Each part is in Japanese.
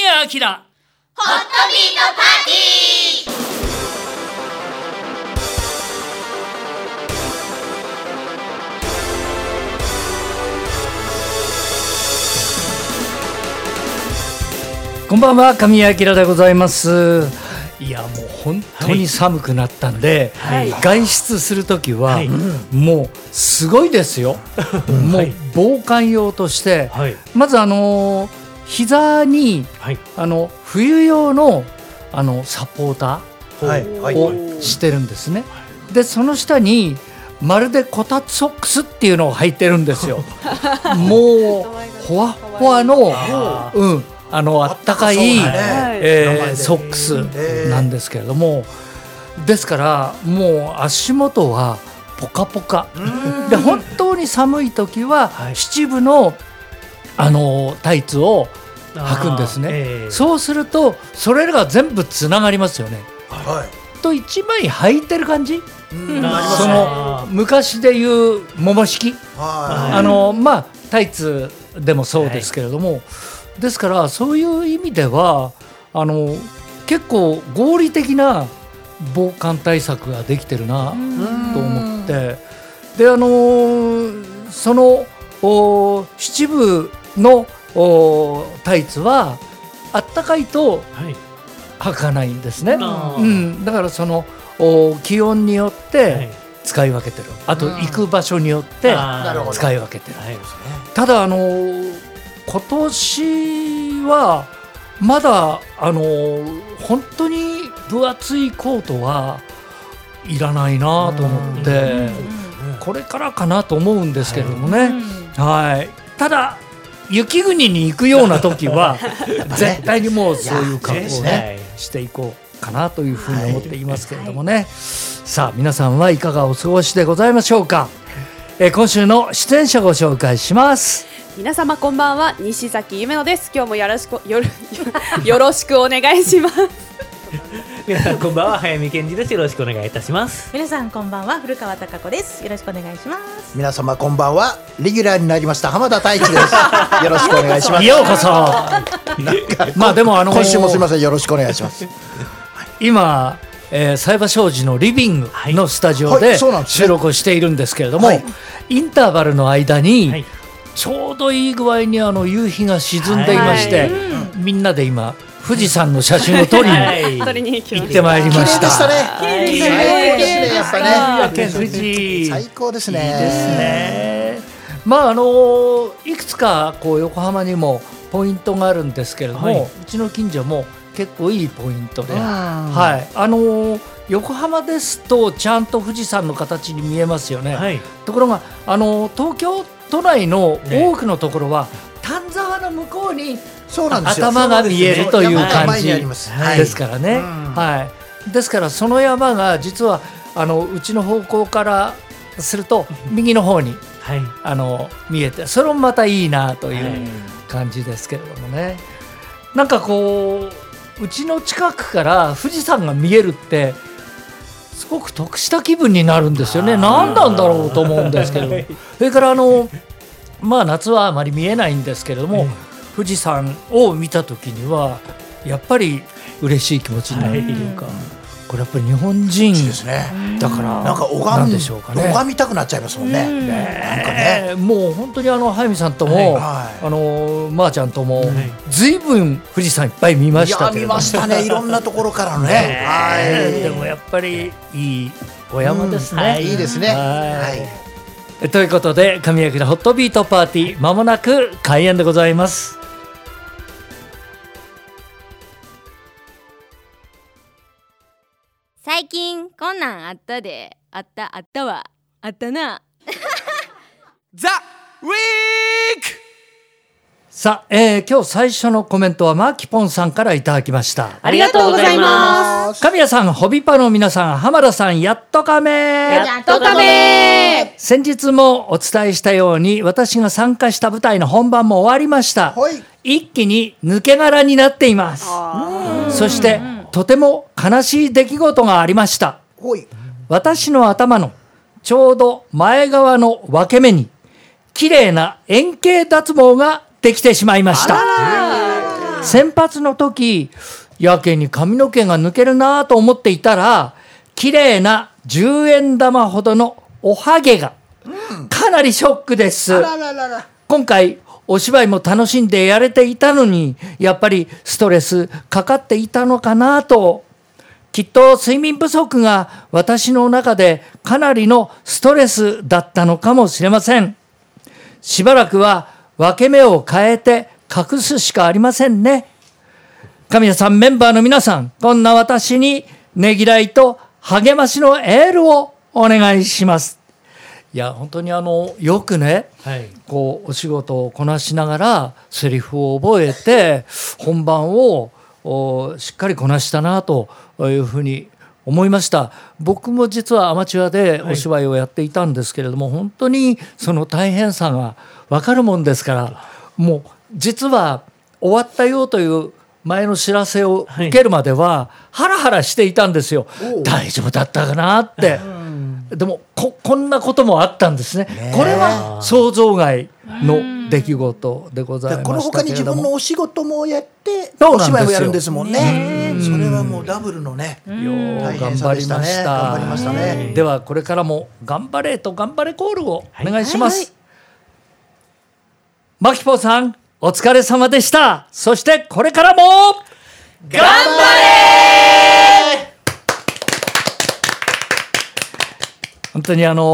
神谷明。ホットビートパーティー。こんばんは神谷明でございます。いやもう本当に寒くなったんで、はい。外出する時は、はい。もうすごいですよ、もうはい防寒用として、はい。まずあのー膝にはい。あの冬用のあのサポーターをしてるんですね。でその下にまるでこたつソックスっていうのを履いてるんですよ。もうほわほわの、うん、あのあったかい、ねえーソックスなんですけれども、ですからもう足元はポカポカ。で本当に寒い時ははい。七分のあのタイツを履くんですね、ええ。そうするとそれらが全部つながりますよね。はい。と一枚履いてる感じ？うん。その昔でいう桃式？はあのまあタイツでもそうですけれども、ですからそういう意味ではあの結構合理的な防寒対策ができてるなと思って。であのそのお七分のおタイツはあったかいとはい。履かないんですね。あー。うん、だからそのお気温によっはてい。使い分けてる、あとうん。行く場所によって使い分けてる。はい。ただあの今年はまだあの本当に分厚いコートはいらないなと思ってこれからかなと思うんですけれどもね、はい、ただ雪国に行くような時は 絶対にもうそういう格好をねはいしていこうかなというふうに思っていますけれどもね、さあ皆さんはいかがお過ごしでございましょうか、えー今週の出演者ご紹介します。皆様こんばんは。西崎夢乃です。今日もよろしくよろよろしくお願いします皆さんこんばんは早見健二です。よろしくお願いいたします。皆さんこんばんは古川貴子です。よろしくお願いします。皆様こんばんはレギュラーになりました浜田太一です。よろしくお願いします。ようこそ。まあでもあの今週もすみませんよろしくお願いします。今、えー、サイバー商事のリビングのスタジオはで収録をしているんですけれども、はい。インターバルの間に、はい。ちょうどいい具合にあの夕日が沈んでいまして、はい。みんなで今富士山の写真を撮りに行ってまいりました。でしたね。はい。最高ですね。やっぱね県富士最高ですね。いいですね。まああのいくつかこう横浜にもポイントがあるんですけれども、はい。うちの近所も結構いいポイントで、うんはい。あのー横浜ですとちゃんと富士山の形に見えますよね。はい。ところがあのー東京都内のね多くのところは、丹沢の向こうにそうなんですよ。頭が見えるという感じ。ですからね、うん。はい、ですからその山が実はあのうちの方向からすると右の方にはい。あの見えてそれもまたいいなといはう感じですけれどもね、なんかこううちの近くから富士山が見えるってすごく得した気分になるんですよね。何なんだろうと思うんですけどはい それからあのまあ夏はあまり見えないんですけれども、富士山を見た時にはやっぱり嬉しい気持ちになるっていうか、これやっぱり日本人ですね。だからなんか拝でしょうかね。拝みたくなっちゃいますもんね。なんかね。えーもう本当にあの早見さんとも、はい。あのまー、ちゃんとも、いずい。ぶん富士山いっぱい見まいや見したけれども。ましたね。いろんなところからのね。ねはい。でもやっぱりいいお山ですね。うん。はいいいですね。はい。はい。ということで神明のホットビートパーティーまもなく開演でございます。最近こんなんあったで。あったあったわ。あったな。ザ・ウィークさあ、えー今日最初のコメントはマーキポンさんからいただきました。ありがとうございま神谷さん、ホビパの皆さん、浜田さん、やっとかめ。やっとかめ。先日もお伝えしたように私が参加した舞台の本番も終わりました。はい。一気に抜け殻になっています。そしてとても悲しい出来事がありました。私の頭のちょうど前側の分け目に綺麗な円形脱毛ができてしまいました。先発の時やけに髪の毛が抜けるなと思っていたら綺麗な10円玉ほどのおはげがかなりショックです。今回お芝居も楽しんでやれていたのにやっぱりストレスかかっていたのかなと。きっと睡眠不足が私の中でかなりのストレスだったのかもしれません。しばらくは分け目を変えて隠すしかありませんね。神谷さんメンバーの皆さんこんな私にねぎらいと励ましのエールをお願いします。いや本当にあのよくねはい。こうお仕事をこなしながらセリフを覚えて本番をおしっかりこなしたなというふうに思いました。僕も実はアマチュアでお芝居をやっていたんですけれども、本当にその大変さが分かるもんですからもう実は終わったよという前の知らせを受けるまではハラハラしていたんですよ、大丈夫だったかなって。でもここんなこともあったんですね。これは想像外の出来事でございだからこのました他に自。分のお仕事もやってお芝居もやるんですもんね。それはもうダブルのね。よう大頑張りました。ね頑張りましたねではこれからも頑張れと頑張れコールをお願いします。マキポさんお疲れ様でした。そしてこれからも頑張本当にあの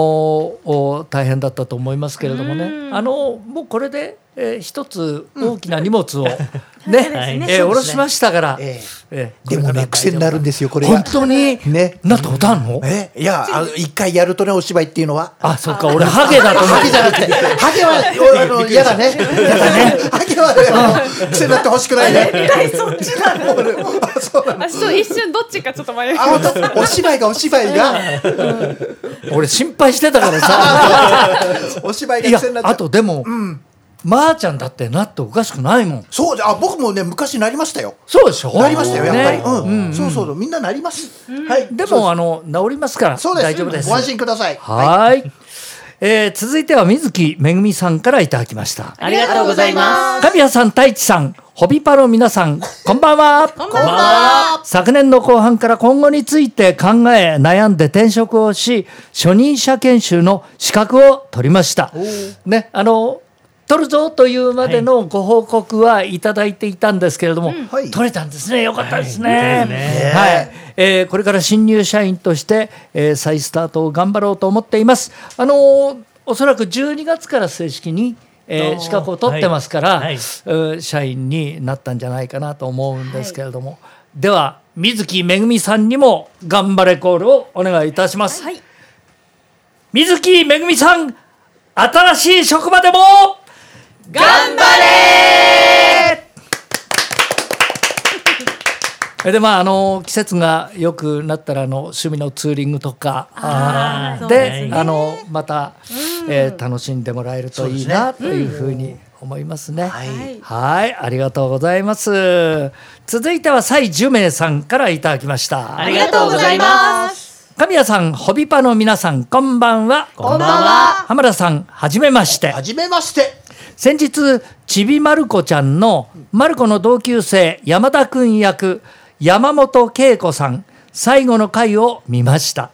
お大変だったと思いますけれどもね。あのもうこれで、えー一つ大きな荷物を ね、はいえー下ろしましたから。ええーでもね癖になるんですよこれが本当にねなったことあるの？えいやあ一回やるとねお芝居っていうのは。あ、そっか、俺ハゲだと思ってハゲじゃなくて、ハゲは、あの、嫌だね。嫌だね。ハゲは、あの癖になってほしくないね。そっちなの。あ、そうなの。あちょっと一瞬どっちかちょっと迷いあ、本当。お芝居がお芝居が、俺心配してたからさ。お芝居が癖になっ、ちゃあう。とでも、まーちゃんだってなっておかしくないもん。そうじゃ、あ、僕もね、昔なりましたよ。そうでしょ？なりましたよ、やっぱり。ねうん。そうそう、みんななります。はい。でも、あの、治りますから、そうです。大丈夫です。ご安心ください。はーい。えー続いては水木めぐみさんからいただきました。ありがとうございます神谷さん、太一さん、ホビパの皆さん、こんばんは。こんばんは。昨年の後半から今後について考え悩んで転職をし初任者研修の資格を取りました。ねあの取るぞというまでのご報告はいただいていたんですけれども、はい。取れたんですね。よかったですはい。ね。そうですね。はい。えーこれから新入社員として、えー再スタートを頑張ろうと思っています。あのーおそらく12月から正式に、えー資格を取ってますから、はい。はい。うん社員になったんじゃないかなと思うんですけれども、では水木めぐみさんにも頑張れコールをお願いいたします、はい。水木めぐみさん新しい職場でも頑張れでまああの季節が良くなったらあの趣味のツーリングとかあーそうでねあのまた、えー楽しんでもらえるといいなというふうに思いますね。はい。はい、ありがとうございます。続いては蔡樹明さんからいただきました。ありがとうございます神谷さん、ホビパの皆さん、こんばんは。こんばんは浜田さん、はじめまして。はじめまして。先日、ちびまる子ちゃんの、まる子の同級生、山田くん役、山本恵子さん、最後の回を見ました。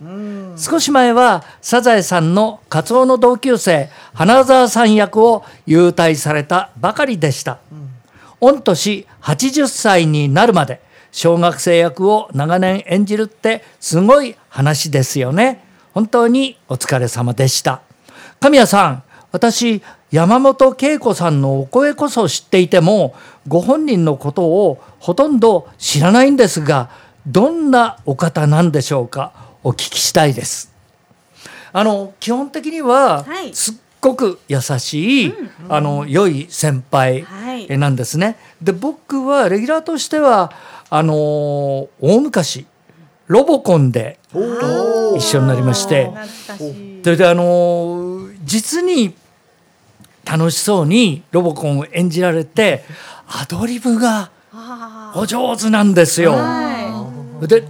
少し前は、サザエさんのカツオの同級生、花沢さん役を優待されたばかりでした。御年80歳になるまで小学生役を長年演じるってすごい話ですよね。本当にお疲れ様でした。神谷さん、私、山本恵子さんのお声こそ知っていても、ご本人のことをほとんど知らないんですが、どんなお方なんでしょうか？お聞きしたいです。あの基本的にははいすっごく優しい、あの良い先輩なんですね。で僕はレギュラーとしてはあのー大昔ロボコンで一緒になりまして。それであのー実に楽しそうにロボコンを演じられてアドリブがお上手なんですよ。で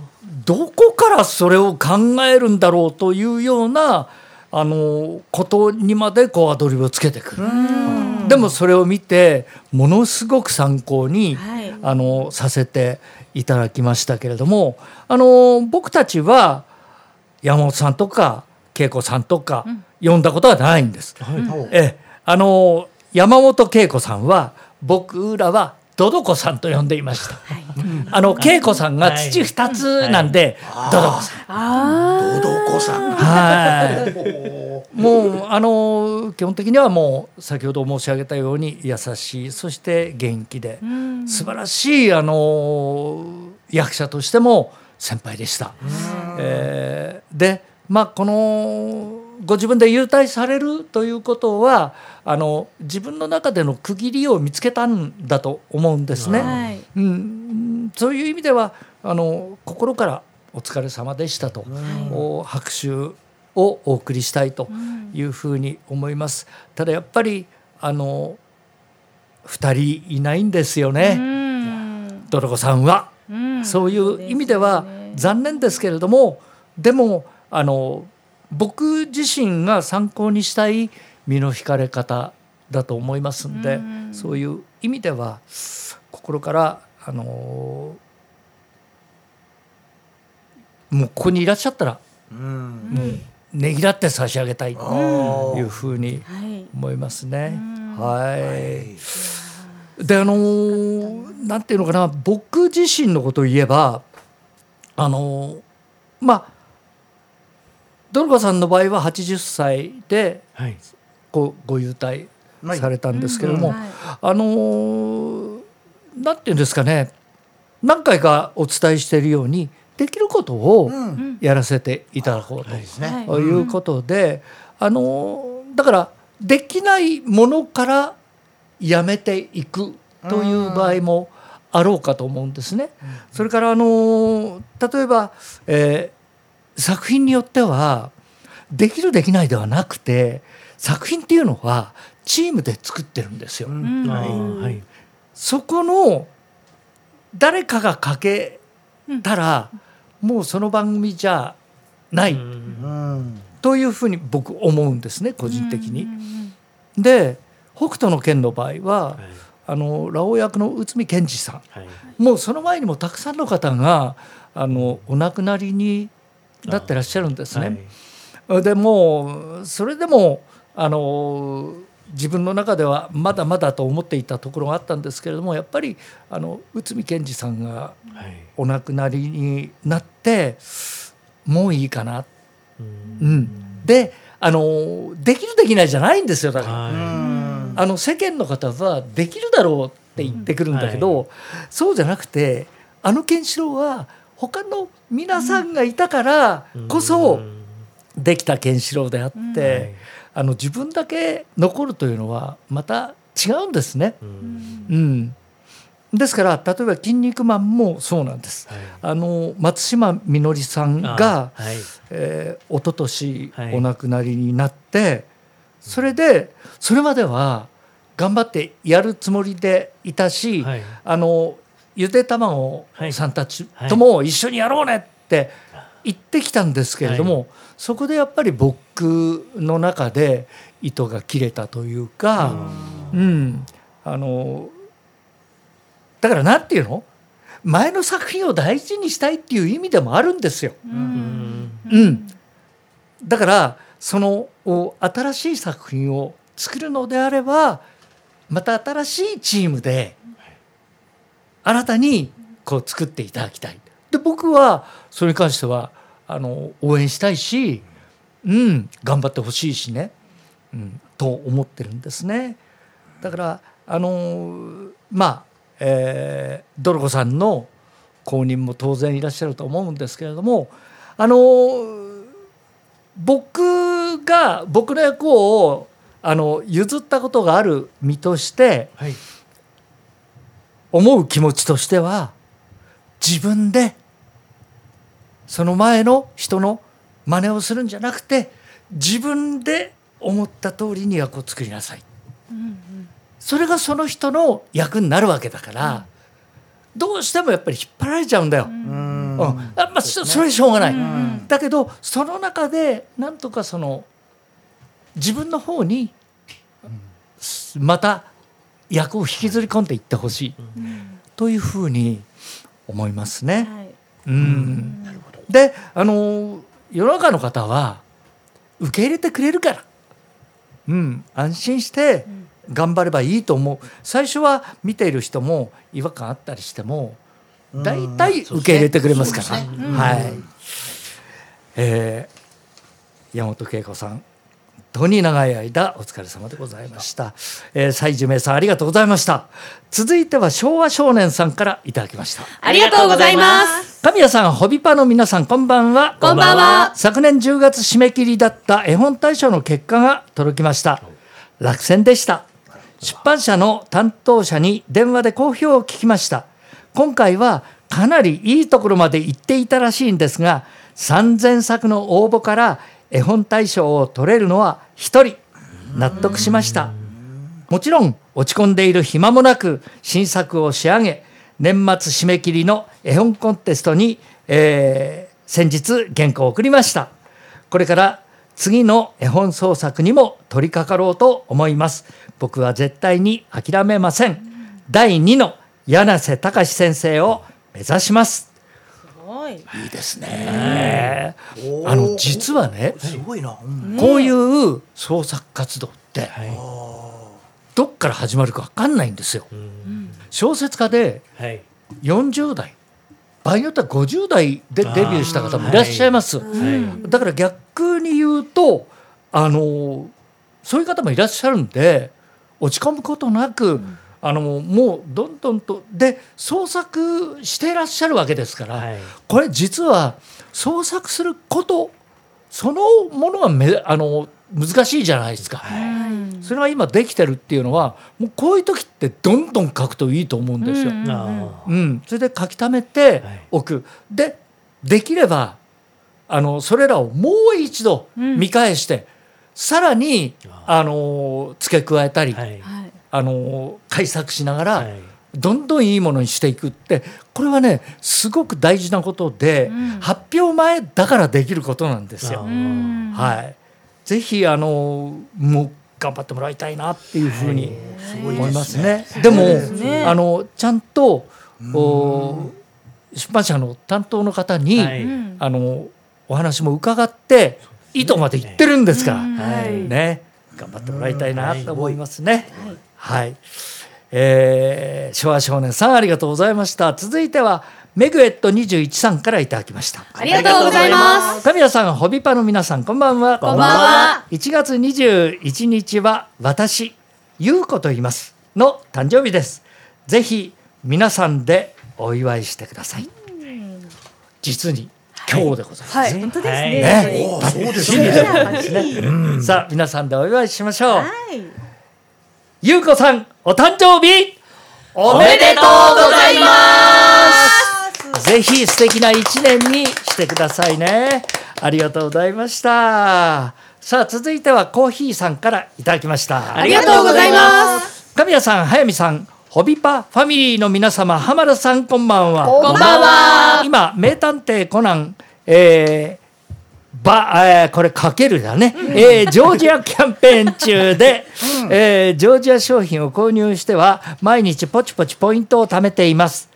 どこからそれを考えるんだろうというようなあのことにまでこうアドリブをつけてくる。でもそれを見てものすごく参考に、はい。あのさせていただきましたけれどもあの僕たちは山本さんとか恵子さんとか呼んだことはないんです。ええあの山本恵子さんは僕らはドドコさんと呼んでいました。あの恵子さんが土二つなんで、ドドコさん。あおどこさん。はい。もうあの基本的にはもう先ほど申し上げたように優しいそして元気で素晴らしいあの役者としても先輩でした。えーでまあこのご自分で優待されるということはあの自分の中での区切りを見つけたんだと思うんですね。はい。うん、そういう意味ではあの心からお疲れ様でしたと、お拍手をお送りしたいというふうに思います。ただやっぱりあの2人いないんですよね、ドロコさんは。そういう意味では残念ですけれどもでもあの僕自身が参考にしたい身の引かれ方だと思いますんで、そういう意味では心からあのもうここにいらっしゃったらうん。ねぎらって差し上げたいとあいうふうにはい思いますね。はい。であのーなんていうのかな僕自身のことを言えばあのーまあドルカさんの場合は80歳ではい。こうご優待はい。されたんですけれども、はい。あのーなんていうんですかね何回かお伝えしているようにできることをうん。やらせていただこうと。い。とい。うことで、あのだからできないものからやめていくという場合もあろうかと思うんですね。それからあの例えば、えー作品によってはできるできないではなくて作品っていうのはチームで作ってるんですよ。うん。はい。はい。そこの誰かが欠けたら、もうその番組じゃない。うん。というふうに僕思うんですね個人的に。で北斗の拳の場合は、はい。あのラオウ役の内海賢二さん。はい。もうその前にもたくさんの方があのお亡くなりになってらっしゃるんですはい。ね。でもうそれでもあの自分の中ではまだまだと思っていたところがあったんですけれどもやっぱりあの内海賢二さんがはい。お亡くなりになってもういいかな。うん。うん、であのできるできないじゃないんですよだから、はあの世間の方はできるだろうって言ってくるんだけど、そうじゃなくてあのケンシロウは他の皆さんがいたからいこそうんできたケンシロウであって、はいあの自分だけ残るというのはまた違うんですね。うん。うん、ですから例えば「筋肉マン」もそうなんです。はい。あの松島みのりさんがあはい。えー、一昨年はい。お亡くなりになって、それでそれまでは頑張ってやるつもりでいたし、はい。あのゆで卵はい。さんたちとも一緒にやろうねって言ってきたんですけれども、そこでやっぱり僕の中で糸が切れたというか、うん、あのだからなんていうの？前の作品を大事にしたいっていう意味でもあるんですよ。うん。うん、だからそのお新しい作品を作るのであればまた新しいチームで新たにこう作っていただきたい。で僕はそれに関してはあの応援したいし、うん、頑張ってほしいしね、うん、と思ってるんですね。だからあのまあ、えードルコさんの後任も当然いらっしゃると思うんですけれどもあの僕が僕の役をあの譲ったことがある身としてはい思う気持ちとしては自分でその前の人の真似をするんじゃなくて自分で思った通りに役を作りなさい。それがその人の役になるわけだから、どうしてもやっぱり引っ張られちゃうんだよ。うん。うん。あまあ、そそれはしょうがない、だけどその中でなんとかその自分の方にまた役を引きずり込んでいってほしい。というふうに思いますね。うん、であの世の中の方は受け入れてくれるから、うん、安心して頑張ればいいと思う。最初は見ている人も違和感あったりしても大体受け入れてくれますから。そうですね。はい。えー山本恵子さん。本当に長い間お疲れ様でございました。えー、蔡寿明さんありがとうございました。続いては昭和少年さんからいただきました。ありがとうございます。神谷さん、ホビパの皆さん、こんばんは。こんばんは昨年10月締め切りだった絵本大賞の結果が届きました。落選でした。出版社の担当者に電話で好評を聞きました。今回はかなりいいところまで行っていたらしいんですが、3000作の応募から絵本大賞を取れるのは1人。納得しました。もちろん落ち込んでいる暇もなく新作を仕上げ年末締め切りの絵本コンテストに、えー先日原稿を送りましたこれから次の絵本創作にも取り掛かろうと思います僕は絶対に諦めません第2の柳瀬隆先生を目指しますい。いですね。あの実はねすごいな。うん。こういう創作活動って、どっから始まるか分かんないんですよ。小説家ではい。40代場合によっては50代でデビューした方もいらっしゃいます。はい。だから逆に言うとあのそういう方もいらっしゃるんで落ち込むことなく、あのもうどんどんとで創作していらっしゃるわけですから、はい。これ実は創作することそのものがめあの難しいじゃないですか、それが今できてるっていうのはもうこういう時ってどんどん書くといいと思うんですよ。あうん、それで書き溜めておく、でできればあのそれらをもう一度見返して、さらにあの付け加えたり、ーはいあの改作しながら、はい。どんどんいいものにしていくってこれはねすごく大事なことで、発表前だからできることなんですよ。はい、ぜひあのもう頑張ってもらいたいなっていうふうに思いますね。でも、あのちゃんとお出版社の担当の方に、はい。あのお話も伺って意図まで言ってるんですから、はい。ね。頑張ってもらいたいなと思いますね。はい、えー昭和少年さんありがとうございました。続いてはメグエット21さんからいただきました。ありがとうございます。神谷さん、ホビパの皆さん、こんばんは。こんばんは。1月21日は私、ゆうこと言いますの誕生日です。ぜひ皆さんでお祝いしてください。実に今日でございます。はい、本当ですね。ねそうですね。さあ、皆さんでお祝いしましょう。ゆうこさん、お誕生日おめでとうございますぜひ素敵な一年にしてくださいね。ありがとうございました。さあ、続いてはコーヒーさんからいただきました。ありがとうございます。神谷さん、早見さん、ホビパファミリーの皆様、浜田さん、こんばんは。こんばんは。今、名探偵コナン、えーば、えーこれかけるだね、えージョージアキャンペーン中で、えージョージア商品を購入しては毎日ポチポチポイントを貯めています、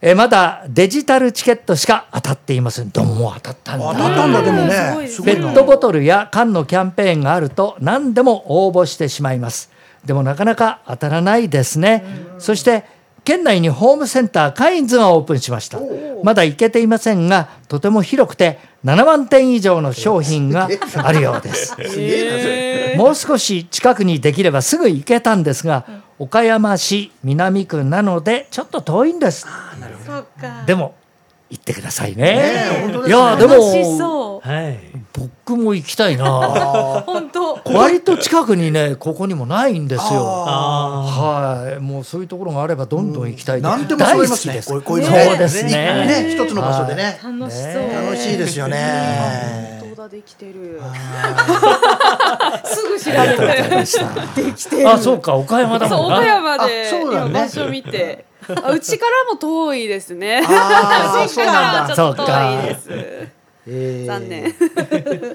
えーまだデジタルチケットしか当たっていません。どうも当たったんだ。当たったんだでもね。ペットボトルや缶のキャンペーンがあると何でも応募してしまいます。でもなかなか当たらないですね。そして県内にホームセンターカインズがオープンしました。まだ行けていませんがとても広くて7万点以上の商品があるようです。えな。もう少し近くにできればすぐ行けたんですが岡山市南区なのでちょっと遠いんです。でも行ってくださいね。本当ですね。いやで楽しもそう。はい。僕も行きたいな。本当。割と近くにねここにもないんですよ。あはい。もうそういうところがあればどんどん行きたいと。なんでも揃いますね。こういうのそうですね。ね、一つの場所でね。楽しそう。楽しいですよね。本当だできてる。すぐ調べありがとうございて。ました。あそうか岡山だそうもんな。岡山であそうだ。ね今場所見て。あうちからも遠いですね。あー うちからはちょっとそうか遠いです。えー。残念。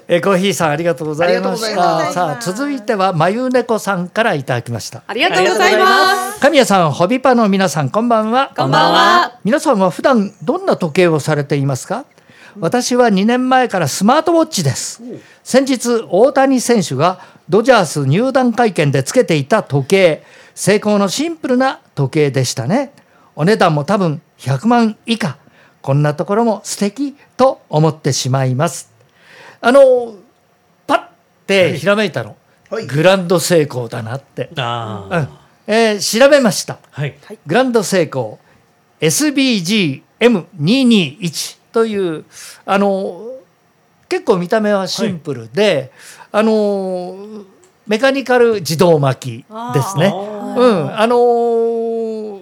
えーコーヒーさんありがとうございました。さあ続いてはまゆねこさんからいただきました。ありがとうございます。神谷さんホビパの皆さんこんばんは。こんばんは。皆さんは普段どんな時計をされていますか？私は2年前からスマートウォッチです。先日大谷選手がドジャース入団会見でつけていた時計。成功のシンプルな時計でしたね。お値段も多分100万以下こんなところも素敵と思ってしまいます。あのパッてひらめいたの、はい。グランド成功だなって、ああうん。えー調べました。はい。グランド成功 SBGM221 というあの結構見た目はシンプルで、あのメカニカル自動巻きですね。うん、あの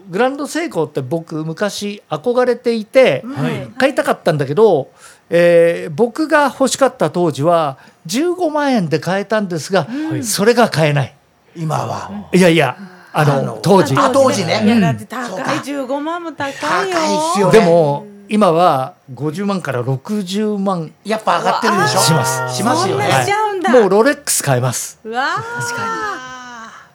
グランド成功って僕昔憧れていて、はい買いたかったんだけど、えー僕が欲しかった当時は15万円で買えたんですが、はいそれが買えない。今は。いやいやあのあの当時。あ当時ね。いやだって高いそうか15万も高いよ高いっすよね。でも今は50万から60万やっぱ上がってるでしょ？しますしますよね。もうロレックス買えますうわ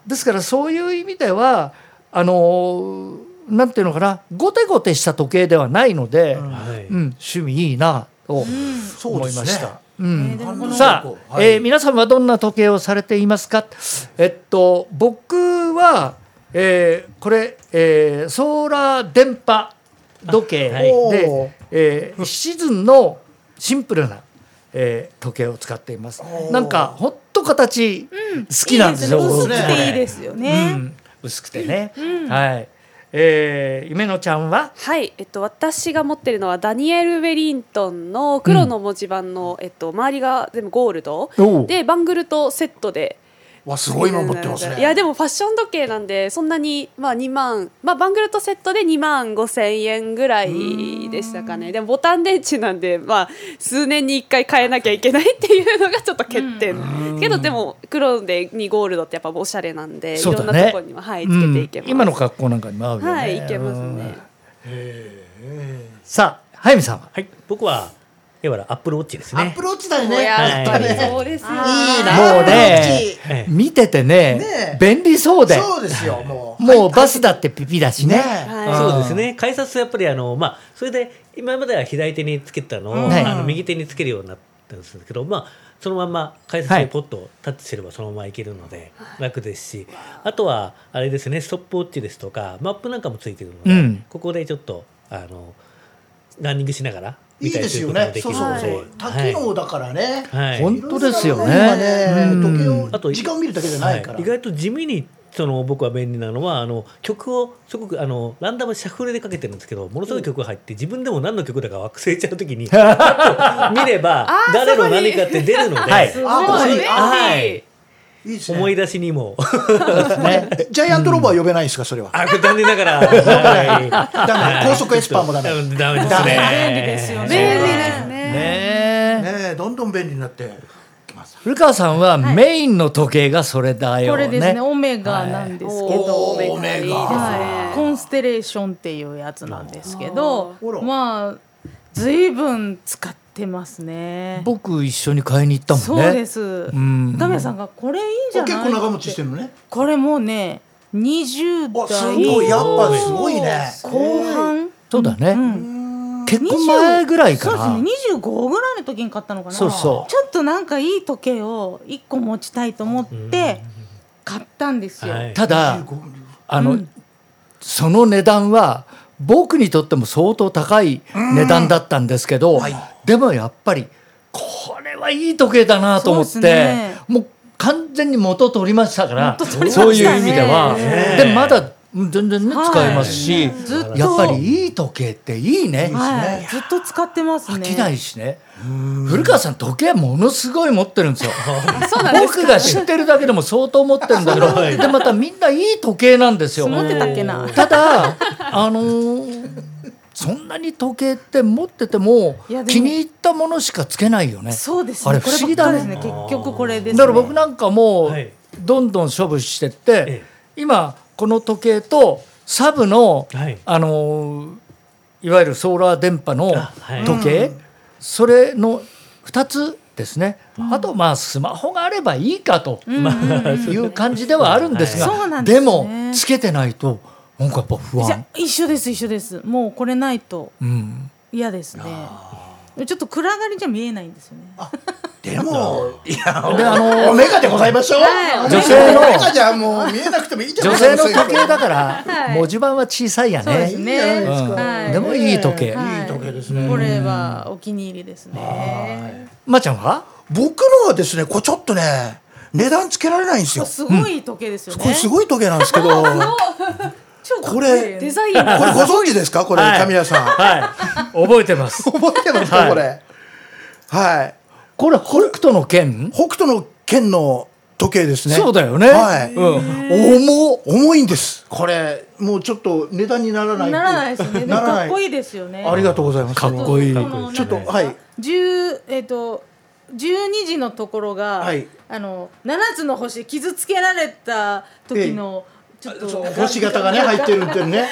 ですからそういう意味ではあのーなんていうのかなゴテゴテした時計ではないので、うん。はい。趣味いいなと思いました。さあ、はい。えー皆さんはどんな時計をされていますか？えっと僕は、えーこれ、えーソーラー電波時計で、えーシズンのシンプルな、えー時計を使っています。なんかほんと形好きなんですよ、薄く僕ていいですようねん、薄くてね、はい。えー、夢のちゃんは？はい、えっと、私が持ってるのはダニエル・ウェリントンの黒の文字盤の、えっと、周りが全部ゴールド。でバングルとセットでわすごいの持ってますね。いやでもファッション時計なんでそんなにまあ2万まあバングルとセットで2万5千円ぐらいでしたかね。でもボタン電池なんでまあ数年に1回変えなきゃいけないっていうのがちょっと欠点、けどでも黒でにゴールドってやっぱおしゃれなんで、いろんなところには、はい、つけていけます、うん。今の格好なんかにも合うよね、はいいけますうん。ねさあ早見さんは？はい僕は要はアップルウォッチですね。アップルウォッチだよおね。やっぱりはい。そうですよ。いいな。もうね見ててねね便利そうで。そうですよ。もう。もうバスだってピピだしね。ね。はい。そうですね。改札やっぱりあのまあそれで今までは左手につけてたのを、はいあの右手につけるようになったんですけどまあそのまま改札はい。でポッとタッチすればそのまま行けるので楽ですし、あとはあれですねストップウォッチですとかマップなんかもついてるので、うん。ここでちょっとあのランニングしながらいいですすよね。そうそうそう。多機能だからね。はい。本当ですよね。時計をあと時間を見るだけじゃないから。はい。意外と地味にその僕は便利なのはあの曲をすごくあのランダムシャッフルでかけてるんですけどものすごい曲が入って自分でも何の曲だか忘れちゃう時に 見れば誰の何かって出るので、ははいいいですね。思い出しにも。ね。えジャイアントロボは呼べないんですかそれは？あ残念ながら、は いダメ高速エスパーもダメ。うんダメですね。便利ですよね。便利ですね。ねどんどん便利になってきます。古川さんはメインの時計がそれだよね。これですね。オメガなんですけど、おーオメガ。はい、コンステレーションっていうやつなんですけど。あら。まあ随分使ってますね。僕一緒に買いに行ったもんね。そうです。ん。ダメさんがこれいいんじゃない結構長持ちしてるのね。これもうね20あす代ごい。やっぱすごいね。後半。そうだね。うん。結婚前ぐらいかな。そうですね25ぐらいの時に買ったのかな。そうそう。ちょっとなんかいい時計を1個持ちたいと思って買ったんですよ、はい。ただ15あの、その値段は僕にとっても相当高い値段だったんですけど、はい。でもやっぱりこれはいい時計だなと思って、ね。もう完全に元取りましたからね。そういう意味では、ねでまだうん全然ね、はい。使えますし、ずっと。やっぱりいい時計っていいね。はい、ずっと使ってますね。飽きないしね。古川さん時計ものすごい持ってるんですよ。そうなんです僕が知ってるだけでも相当持ってるんだけど、でまたみんないい時計なんですよ。持ってたっけな。ただあのーそんなに時計って持ってても気に入ったものしかつけないよね。そうですあれねこれ不思議だね。ね結局これですね。だから僕なんかもどんどん処分してって、ええ。今この時計とサブの、はい。あのーいわゆるソーラー電波のあはい。時計、それの2つですね、あとまあスマホがあればいいかと いう感じではあるんですが、そうなんですね。もつけてないとなんかやっぱ不じゃ安。一緒です一緒です。もうこれないとうん。嫌ですねちょっと暗がりじゃ見えないんですよね。でも いやであのおメガでございましょう。はい。女性のおメガじゃもう見えなくてもいいじゃない？女性の時計だからはい。文字盤は小さいやね。でもいい時計。はい。いい時計ですね。これはお気に入りですね。まーちゃんは？僕のはですねこれちょっとね値段つけられないんですよ。すごい時計ですよね。これすごい時計なんですけど、これデザインこれご存知ですか？これはい神谷さん。はい。覚えてます。覚えてますはいかこれ。はい。これ北斗の剣？北斗の剣の時計ですね。そうだよね。はいうん。重っ。重いんです。これもうちょっと値段にならない。ならないですねでもならないかっこいいですよねありがとうございます。かっこいい。ちょっとはい。十えっ、と12時のところが、はいあの7つの星傷つけられた時のちょっと星型がね入ってるっていうね。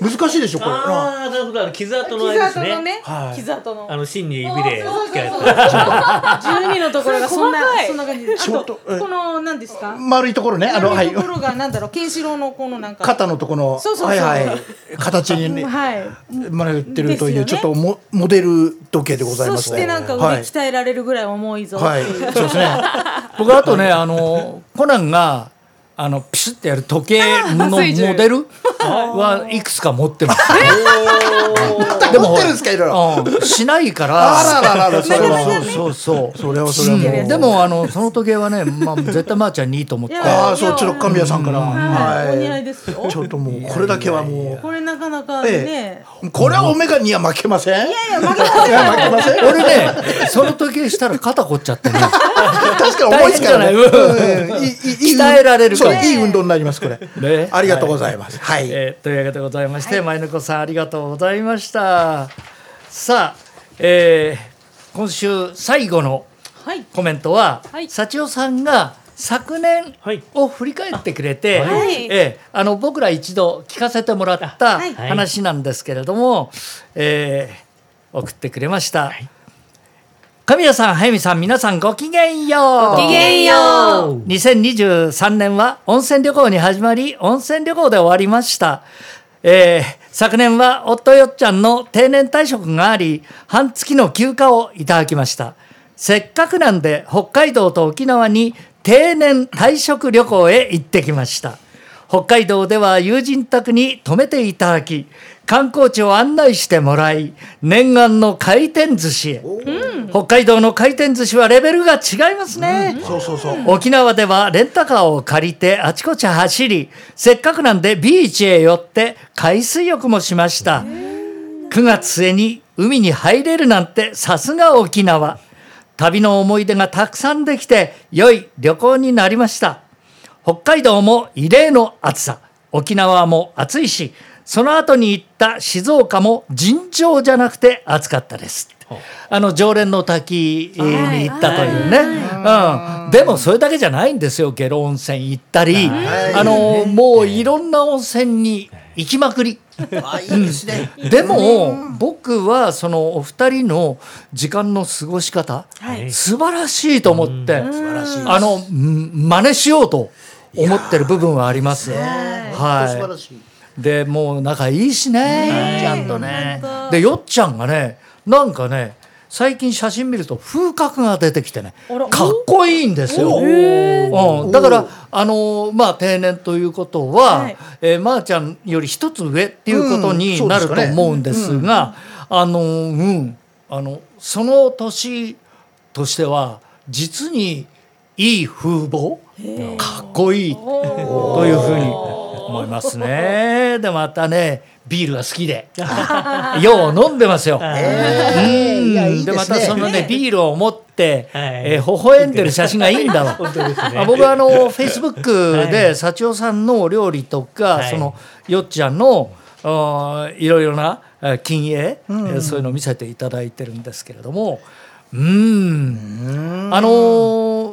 難しいでしょこれ。ああなるほど。あの傷跡のあれですね。傷跡のね、はい。傷跡の。あの芯に指でつけた12のところがそんなそんな感じ。でちょっとえあとこの何ですか？丸いところね。あのはい。ところがなんだろうケンシロウのこのなんか。肩のところそうそうそう。はいはい。形にね。はい。まれてるという、ですよね。ちょっとモモデル時計でございそますね。してなんか腕はい。鍛えられるぐらい重いぞはい、そうですね。僕あとねあのコナンがあのピシッてやる時計のモデルはい。くつか持ってます。でも持ってるんですかい。ろい。ろ。うんしない。から。そうそうそう。それはそれはもううんでもあのその時計はね、まあ絶対まーちゃんにい。い。と思って。ああそうちょっと神谷さんから、はい。ちょっともうこれだけはもこれなかなかね、これはオメガには負けません。い。やい。い。や負けません。俺ねその時計したら肩凝っちゃってね。確かに重い。からね。鍛えられるそういい運動になりますこれ。ね。ありがとうございます。はい。えーというわけでございまして、前の子さんありがとうございました。さあ、えー今週最後のはい。コメントは、はい。幸代さんが昨年はい。を振り返ってくれて、はい。えーあの僕ら一度聞かせてもらったはい。話なんですけれども、えー送ってくれました。神谷さん、早見さん、皆さんごきげんよう。ごきげんよう。2023年は温泉旅行に始まり温泉旅行で終わりました、えー昨年は夫よっちゃんの定年退職があり半月の休暇をいただきました。せっかくなんで北海道と沖縄に定年退職旅行へ行ってきました北海道では友人宅に泊めていただき観光地を案内してもらい念願の回転寿司へ。北海道の回転寿司はレベルが違いますね。沖縄ではレンタカーを借りてあちこち走りせっかくなんでビーチへ寄って海水浴もしました。9月末に海に入れるなんてさすが沖縄。旅の思い出がたくさんできて良い旅行になりました北海道も異例の暑さ。沖縄も暑いしその後に行った静岡も尋常じゃなくて暑かったです。あの常連の滝に行ったというね、うん、でもそれだけじゃないんですよ下呂温泉行ったり、あのもういろんな温泉に行きまくり。あいいでも僕はそのお二人の時間の過ごし方、はい。素晴らしいと思って、素晴らしい。あのん真似しようと思ってる部分はあります。素晴はらしい。い。でもう仲いいしね、ちゃんとね。でよっちゃんがねなんかね最近写真見ると風格が出てきてねかっこいいんですよ。うん、だからあのーまあ定年ということは、はい。えーまー、ちゃんより一つ上っていうことうんになるとそうですかね思うん。ですが、あのーうん。あのその年としては実にいい風貌？かっこいい。というふうに。思いますね。でまたねビールが好きで。よう飲んでますよ。ええいやいいで。またそのね ビールを持って、はい。えー微笑んでる写真がいいんだわ。僕はあのフェイスブックで幸代さんのお料理とか、はい。そのよっちゃんのいろいろなえー金鋭、えーそういうのを見せていただいてるんですけれども。うん。あのー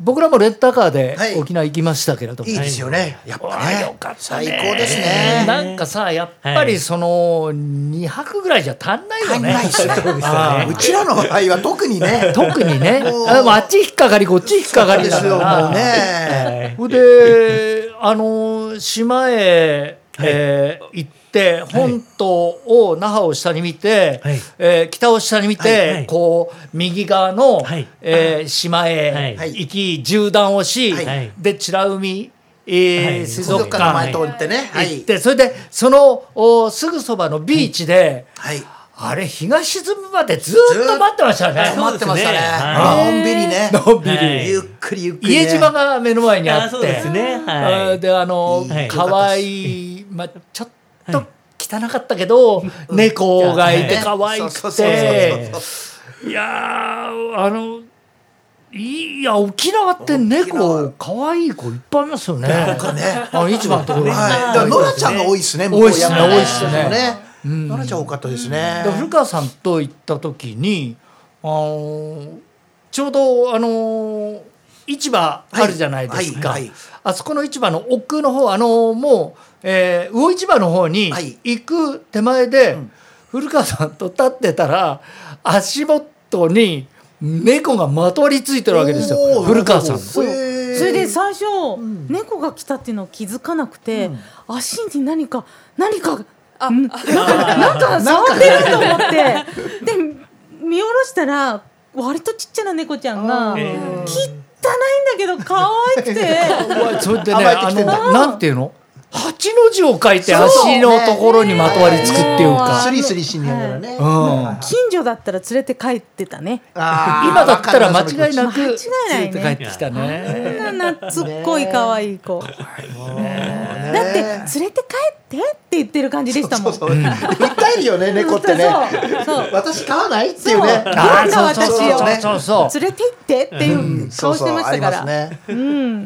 僕らもレンタカーではい沖縄行きましたけれども、いいですよね。やっぱね。よかったね最高ですね。なんかさやっぱりその2泊ぐらいじゃ足んないよね足んないですね。そうですよねあーうちらの場合は特にね。特にねあっち引っかかりこっち引っかかりですよ、だからもうね。ほんであの島へ、えー行って本島を那覇を下に見て、はい。えー北を下に見て、はい。はい。こう右側の、はい。えー島へはい。行き縦断をし、はい。で美ら海、えーはい。水水族族館館の前通ってね。はい。行っ。て、それでそのおすぐそばのビーチで、はい。あれ日が沈むまでずっと待ってましたね。待ってましたね。はい。のんびりね。のんびり。はい。ゆっくりゆっくりね。家島が目の前にあって。あそうですね。あはい。ーであのはい可愛いまあちょっと汚かったけど猫がいて可愛くていやーあのいや沖縄って猫可愛い子いっぱいいますよね。なんかね。あの市場のところに。はい。だからノラちゃんが多いですね。多いっすね多いっすねね。ノラちゃん多かったですねで。古川さんと行った時にあのちょうどあの市場あるじゃないですか、はいはいはいあそこの市場の奥の方あのもう、えー魚市場の方にはい。行く手前で、古川さんと立ってたら足元に猫がまとわりついてるわけですよ。古川さんの。それで最初、猫が来たっていうのを気づかなくて、足に何か何かうん。なんかなんか。触ってると思って。で見下ろしたら割とちっちゃな猫ちゃんが、え汚いんだけど可愛くて。それでねなんていうの？八の字を書いて足のところにまとわりつくっていうか。スリスリしながらね。うん。近所だったら連れて帰ってたね。今だったら間違いなく間違いないね連れて帰ってきたね。あんな懐っこい可愛い子。だって連れて帰ってって言ってる感じでしたもん。訴えるよね猫ってね。そう私飼わないっていうね。なんか私そうそうそう。連れて行ってっていう顔してましたから、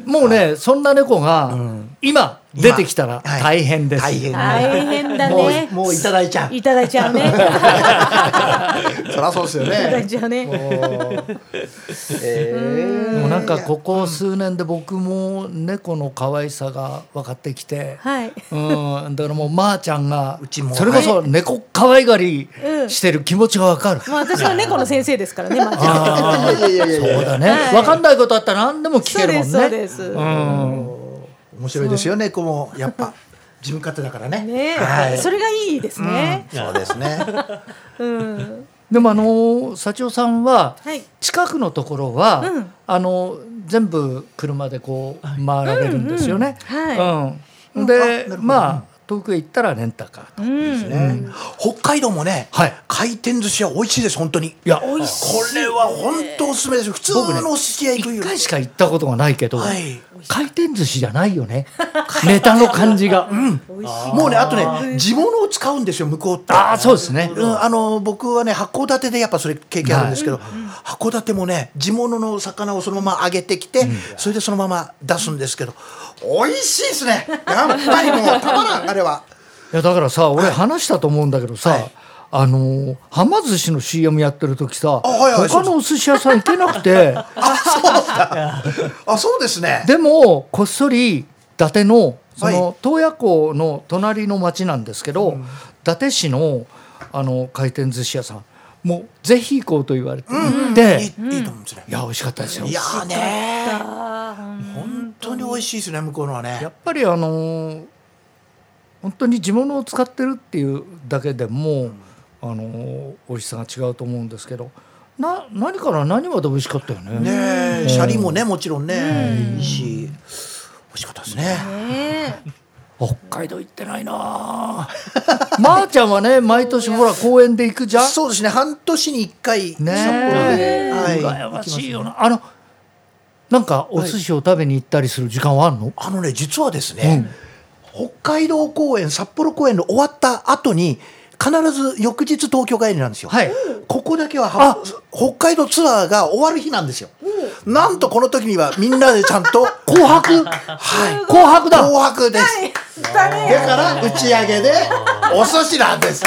もうねそんな猫が今出てきたら大変です。大変大変だもねうもういただいちゃう。いただいちゃうね。い そりゃそうですよただいねちゃうね。え もうなんかここ数年で僕も猫の可愛さが分かってきて。はい。うん、だからもうまーちゃんがうちも。それこそ猫可愛がりうんしてる気持ちがわかる。まあ私は猫の先生ですからねまーちゃん。そうだね。はい。わかんないことあったら何でも聞けるもんね。そうですそうです。うん。面白いですよ猫もやっぱ。自分勝手だからね。ね、はい。それがいいですね、そうですね。うん。でもあの幸男さんははい。近くのところは、うん。あの全部車でこう回られるんですよね。うん。うん。はうん。うんあでまあ遠くへ行ったらレンタカーと。うん。ね北海道もねはい。回転寿司は美味しいです本当に。いやこれは本当おすすめです普通のお寿司屋行くよ一回しか行ったことがないけど、はい。回転寿司じゃないよね。ネタの感じが。うん。もうねあとね地物を使うんですよ向こうって。ああそうですね。うん、あの僕はね函館でやっぱそれ経験あるんですけど、函館もね地物の魚をそのまま揚げてきて、それでそのまま出すんですけど美味しいですね。やっぱりもうたまらんあれは。いやだからさ俺話したと思うんだけどさ、はい。あのーはま寿司の CM やってる時さ、はいはい他のお寿司屋さん行けなくて。あそうだ。あそうですね。でもこっそり伊達のそはの洞爺湖の隣の町なんですけど、伊達市のあの回転寿司屋さんもうぜひ行こうと言われて行って、いいいいと思うんですね、いや美味しかったですよ。いやーね美味しいですね向こうのはね。やっぱりあのー本当に地物を使ってるっていうだけでも、あのー美味しさが違うと思うんですけどな何から何まで美味しかったよね。ねえシャリもねもちろんねいいし美味しかったですね。ね北海道行ってないなあ。まーちゃんはね毎年ほら公園で行くじゃん。そうですね半年に一回札幌ねで、はい、羨ましいよな。あのなんかお寿司を食べに行ったりする時間はあるの、あのね実はですね、北海道公演札幌公演の終わった後に必ず翌日東京帰りなんですよ、はい。ここだけはは北海道ツアーが終わる日なんですよ、なんとこの時にはみんなでちゃんと 紅白？はい。紅白だ。紅白です、だから打ち上げでお寿司なんです。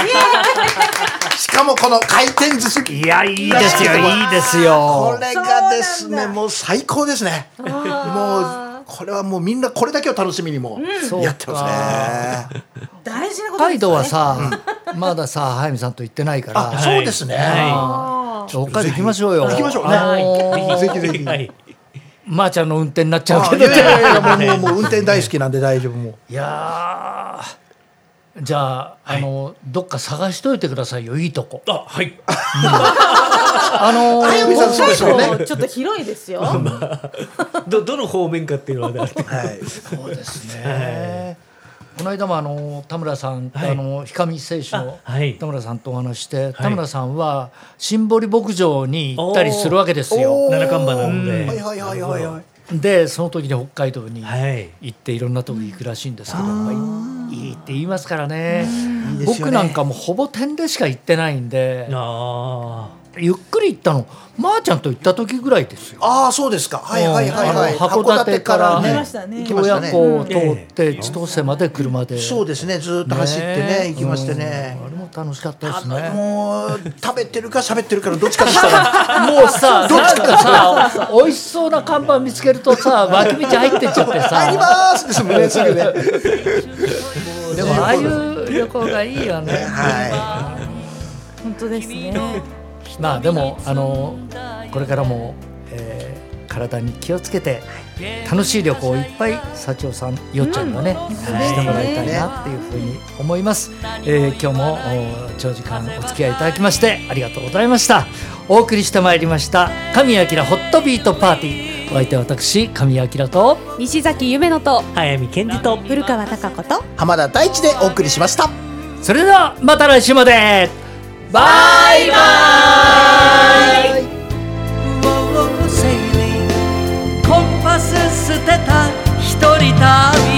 しかもこの回転寿司。いやいいですよいいですこよ。れがですねもう最高ですね。もうこれはもうみんなこれだけを楽しみにもそうやってますね、大事なこと北海道ですよねはさ、まださ早見さんと行ってないから。あそうですね、は北海道行きましょうよ。行きましょう。ねあのーぜひぜひ。はいまーちゃんの運転になっちゃうあけど。いやいやいやもうもうもう運転大好きなんで大丈夫もう。いやーじゃあ、あのどっか探しといてくださいよいいとこ。あはい。あのー ちょっと広いですよ。ど どの方面かっていうのはね。はい。そうですね。この間もあの田村さん、はい。あの氷上製紙の田村さんとお話しして、田村さんはシンボリ牧場に行ったりするわけですよ。七看板なのはいではいはいはいはいでその時に北海道にはい。行っていろんなとこ行くらしいんですけど、やっぱりいいって言いますからね。ね。僕なんかもほぼ点でしか行ってないんで、あゆっくり行ったの。まー、ちゃんと行った時ぐらいですよ。ああそうですか。はいはいはいはい。函館から行きねましたね。洞爺湖を通って千歳まで車で。そうですね。ずーっと走ってね行きましてねも楽しかったですね。もう食べてるか喋ってるかのどっちかでしたら もうさ、なんかさ、美味しそうな看板見つけるとさ、脇道入ってっちゃって入りさ。ますですもんねすぐね でもああいう旅行がいいよね。は本当ですね。まあでもあのこれからも、えー体に気をつけて楽しい旅行をいっぱい幸男さん、よっちゃんがね、してもらいたいなっていうふうに思います。えー今日もお長時間お付き合いいただきましてありがとうございました。お送りしてまいりました神谷明ホットビートパーティー。お相手は私神谷明と。西崎夢乃と早見健二と古川貴子とい浜田大地でお送りしましたそれではまた来週までバイバイ捨てた一人旅